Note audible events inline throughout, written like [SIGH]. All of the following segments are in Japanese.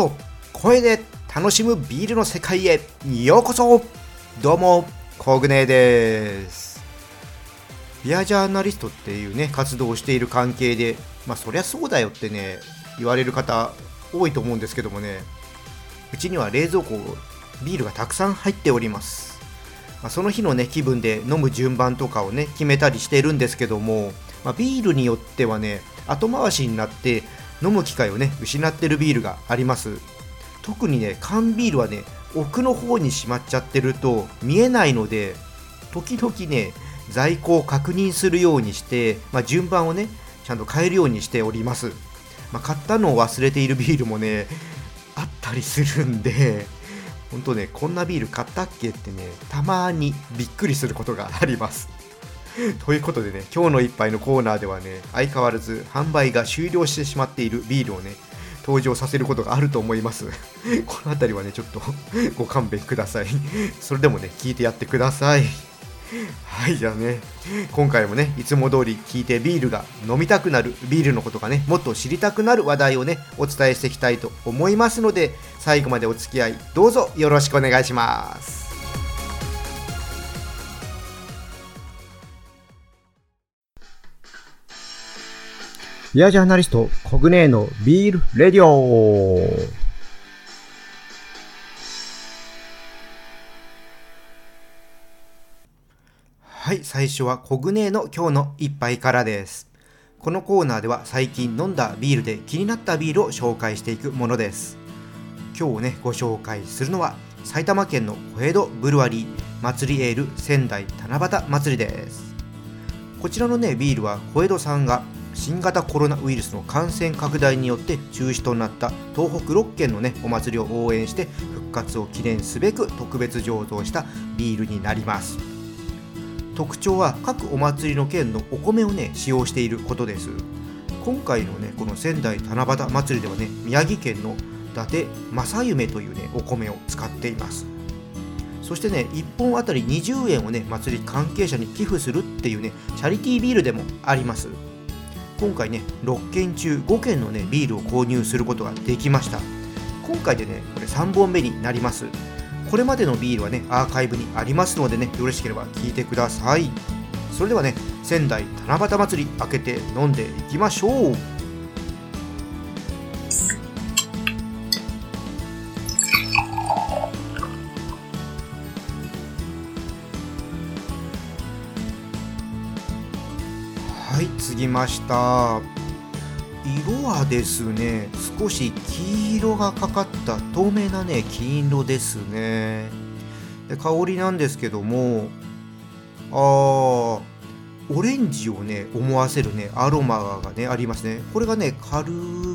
と声で楽しむビールの世界へようこそ。どうもコグネです。ビアジャーナリストっていうね活動をしている関係でまあそりゃそうだよってね言われる方多いと思うんですけどもね。うちには冷蔵庫ビールがたくさん入っております。まあ、その日のね気分で飲む順番とかをね決めたりしてるんですけども、まあ、ビールによってはね後回しになって飲む機会をね失ってるビールがあります。特にね缶ビールはね奥の方にしまっちゃってると見えないので時々ね在庫を確認するようにして、まあ、順番をねちゃんと変えるようにしております、まあ、買ったのを忘れているビールもねあったりするんで本当ねこんなビール買ったっけってねたまにびっくりすることがあります。[LAUGHS] ということでね今日の一杯のコーナーではね相変わらず販売が終了してしまっているビールをね登場させることがあると思います。[LAUGHS] この辺りはねちょっと [LAUGHS] ご勘弁ください。それでもね聞いてやってください。はいじゃあね今回もねいつも通り聞いてビールが飲みたくなるビールのことがねもっと知りたくなる話題をねお伝えしていきたいと思いますので最後までお付き合いどうぞよろしくお願いします。ビアジャーナリストコグネーのビールレディオはい、最初はコグネーの今日の一杯からです。このコーナーでは最近飲んだビールで気になったビールを紹介していくものです。今日ね、ご紹介するのは埼玉県の小江戸ブルワリー祭りエール仙台七夕祭りです。こちらのね、ビールは小江戸さんが新型コロナウイルスの感染拡大によって中止となった東北6県のねお祭りを応援して復活を記念すべく特別醸造したビールになります。特徴は各お祭りの県のお米をね使用していることです。今回のねこの仙台七夕祭りではね宮城県の伊達正夢というねお米を使っています。そしてね1本あたり20円をね祭り関係者に寄付するっていうねチャリティービールでもあります。今回ね6件中5件のねビールを購入することができました。今回でねこれ3本目になります。これまでのビールはねアーカイブにありますのでねよろしければ聞いてください。それではね仙台七夕祭り開けて飲んでいきましょう。ぎました。色はですね少し黄色がかかった透明なね金色ですね。で香りなんですけどもあオレンジをね思わせるねアロマがねありますね。これがね軽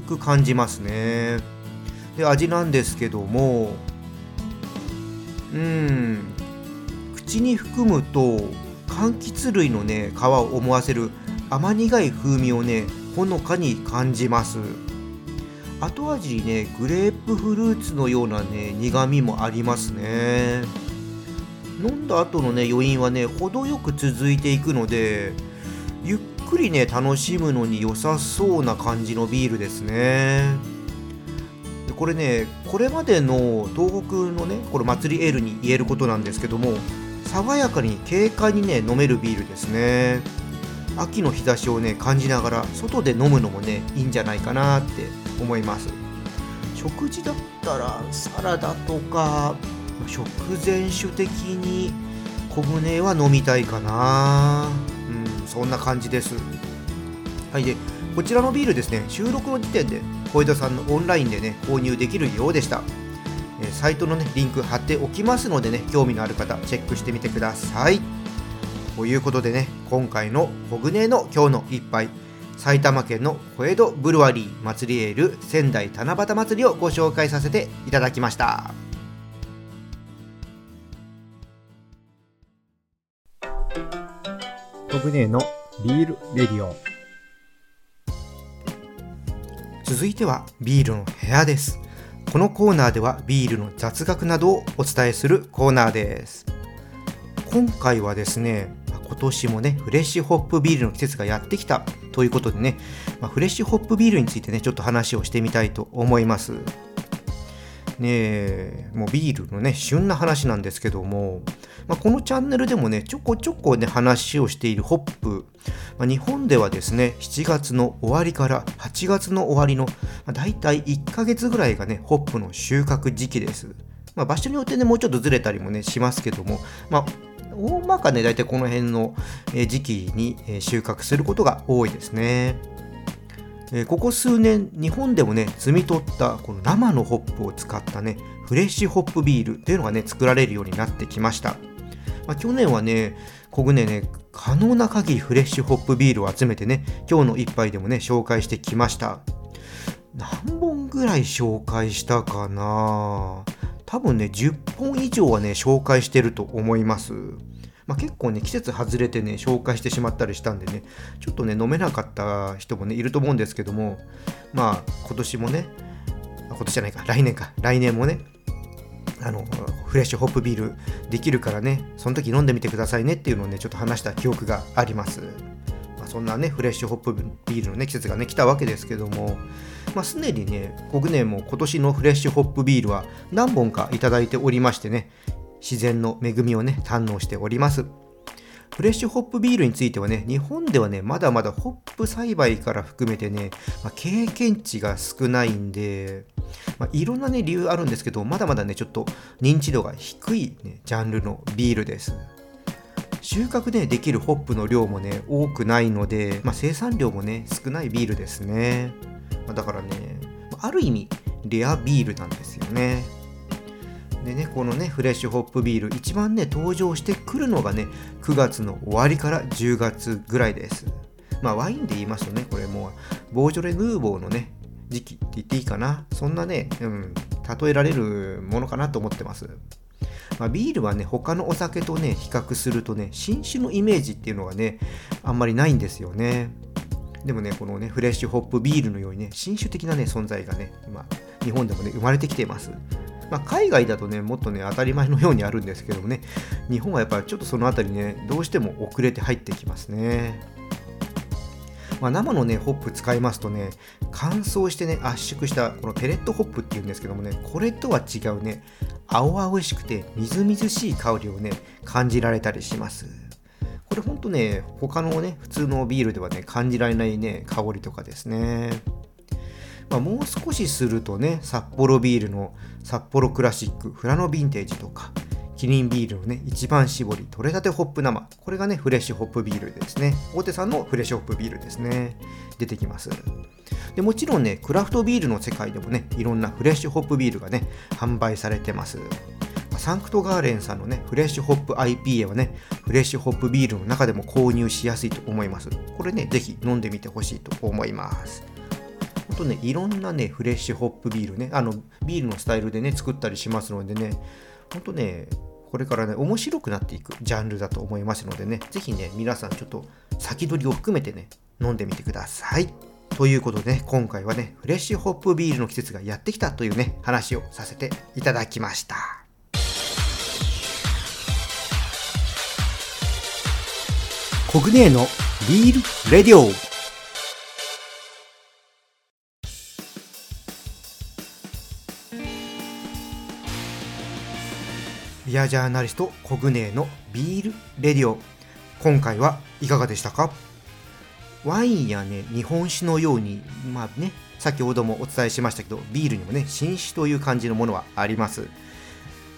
く感じますね。で味なんですけどもうん口に含むと柑橘類のね皮を思わせる甘苦い風味をねほのかに感じます。後味にねグレープフルーツのようなね苦みもありますね。飲んだ後のね余韻はね程よく続いていくのでゆっくりね楽しむのに良さそうな感じのビールですね。これねこれまでの東北のねこれ祭りエールに言えることなんですけども爽やかに軽快にね飲めるビールですね。秋の日差しをね感じながら外で飲むのもねいいんじゃないかなって思います。食事だったらサラダとか食前酒的に小舟は飲みたいかな。うんそんな感じです。はいでこちらのビールですね収録の時点で小枝さんのオンラインでね購入できるようでした。サイトのねリンク貼っておきますのでね興味のある方チェックしてみてください。ということでね今回のコグネの今日の一杯埼玉県の小江戸ブルワリー祭りエール仙台七夕祭りをご紹介させていただきました。コグネのビールレディオ。続いてはビールの部屋です。このコーナーではビールの雑学などをお伝えするコーナーです。今回はですね今年もね、フレッシュホップビールの季節がやってきたということでね、まあ、フレッシュホップビールについてね、ちょっと話をしてみたいと思います。ねもうビールのね旬な話なんですけども、まあ、このチャンネルでもねちょこちょこね話をしているホップ、まあ、日本ではですね7月の終わりから8月の終わりの、まあ、大体1ヶ月ぐらいがねホップの収穫時期です、まあ、場所によってねもうちょっとずれたりもねしますけども、まあ大まかね大体この辺の時期に収穫することが多いですね。ここ数年日本でもね摘み取ったこの生のホップを使ったねフレッシュホップビールっていうのがね作られるようになってきました、まあ、去年はね小舟ね可能な限りフレッシュホップビールを集めてね今日の一杯でもね紹介してきました。何本ぐらい紹介したかな？多分ね10本以上はね紹介してると思います。まあ、結構ね季節外れてね紹介してしまったりしたんでねちょっとね飲めなかった人もねいると思うんですけどもまあ今年もね今年じゃないか来年か来年もねあのフレッシュホップビールできるからねその時飲んでみてくださいねっていうのをねちょっと話した記憶があります、そんなねフレッシュホップビールのね季節がね来たわけですけどもまあ、すでにね、国内も今年のフレッシュホップビールは何本かいいておりましてね、自然の恵みをね、堪能しております。フレッシュホップビールについてはね、日本ではね、まだまだホップ栽培から含めてね、まあ、経験値が少ないんで、まあ、いろんなね、理由あるんですけど、まだまだね、ちょっと認知度が低い、ね、ジャンルのビールです。収穫ね、できるホップの量もね、多くないので、まあ、生産量もね、少ないビールですね。まあ、だからね、ある意味、レアビールなんですよね。でね、このね、フレッシュホップビール、一番ね、登場してくるのがね、9月の終わりから10月ぐらいです。まあ、ワインで言いますとね、これもう、ボージョレ・ヌーボーのね、時期って言っていいかな。そんなね、うん、例えられるものかなと思ってます。まあ、ビールはね、他のお酒とね、比較するとね、新酒のイメージっていうのがね、あんまりないんですよね。でもね、このね、フレッシュホップビールのようにね、新種的なね、存在がね、今、日本でもね、生まれてきています。まあ、海外だとね、もっとね、当たり前のようにあるんですけどもね、日本はやっぱりちょっとそのあたりね、どうしても遅れて入ってきますね。まあ、生のね、ホップ使いますとね、乾燥してね、圧縮したこのペレットホップっていうんですけどもね、これとは違うね、青々しくてみずみずしい香りをね、感じられたりします。これほんとね、他のね、普通のビールではね、感じられないね、香りとかですね。まあ、もう少しするとね、サッポロビールのサッポロクラシック富良野ヴィンテージとか、キリンビールのね、一番搾り、とれたてホップ生。これがね、フレッシュホップビールですね。大手さんのフレッシュホップビールですね。出てきます。でもちろんね、クラフトビールの世界でもね、いろんなフレッシュホップビールがね、販売されてます。サンクトガーレンさんのね、フレッシュホップ IPA はね、フレッシュホップビールの中でも購入しやすいと思います。これね、ぜひ飲んでみてほしいと思います。ほんとね、いろんなね、フレッシュホップビールね、あの、ビールのスタイルでね、作ったりしますのでね、ほんとね、これからね、面白くなっていくジャンルだと思いますのでね、ぜひね、皆さんちょっと先取りを含めてね、飲んでみてください。ということで、ね、今回はね、フレッシュホップビールの季節がやってきたというね、話をさせていただきました。コグネーのビールレディオビアジャーナリストコグネーのビールレディオ今回はいかがでしたか？ワインやね日本酒のようにまあね先ほどもお伝えしましたけどビールにもね新酒という感じのものはあります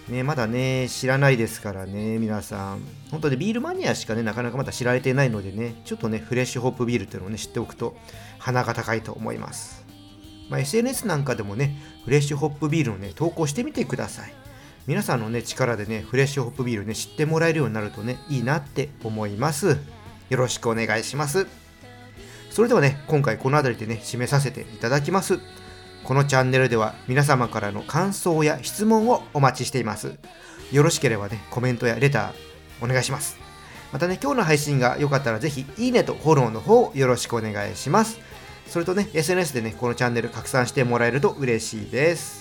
ね、まだね、知らないですからね、皆さん。本当にビールマニアしかね、なかなかまだ知られてないのでね、ちょっとね、フレッシュホップビールっていうのをね、知っておくと、鼻が高いと思います。まあ、SNS なんかでもね、フレッシュホップビールをね、投稿してみてください。皆さんのね、力でね、フレッシュホップビールね、知ってもらえるようになるとね、いいなって思います。よろしくお願いします。それではね、今回この辺りでね、締めさせていただきます。このチャンネルでは皆様からの感想や質問をお待ちしています。よろしければね、コメントやレターお願いします。またね、今日の配信が良かったらぜひいいねとフォローの方よろしくお願いします。それとね、SNS でね、このチャンネル拡散してもらえると嬉しいです。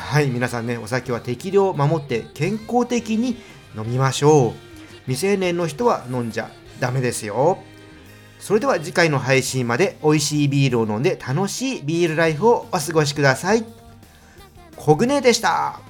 はい皆さんねお酒は適量を守って健康的に飲みましょう。未成年の人は飲んじゃダメですよ。それでは次回の配信まで美味しいビールを飲んで楽しいビールライフをお過ごしください。コグネでした。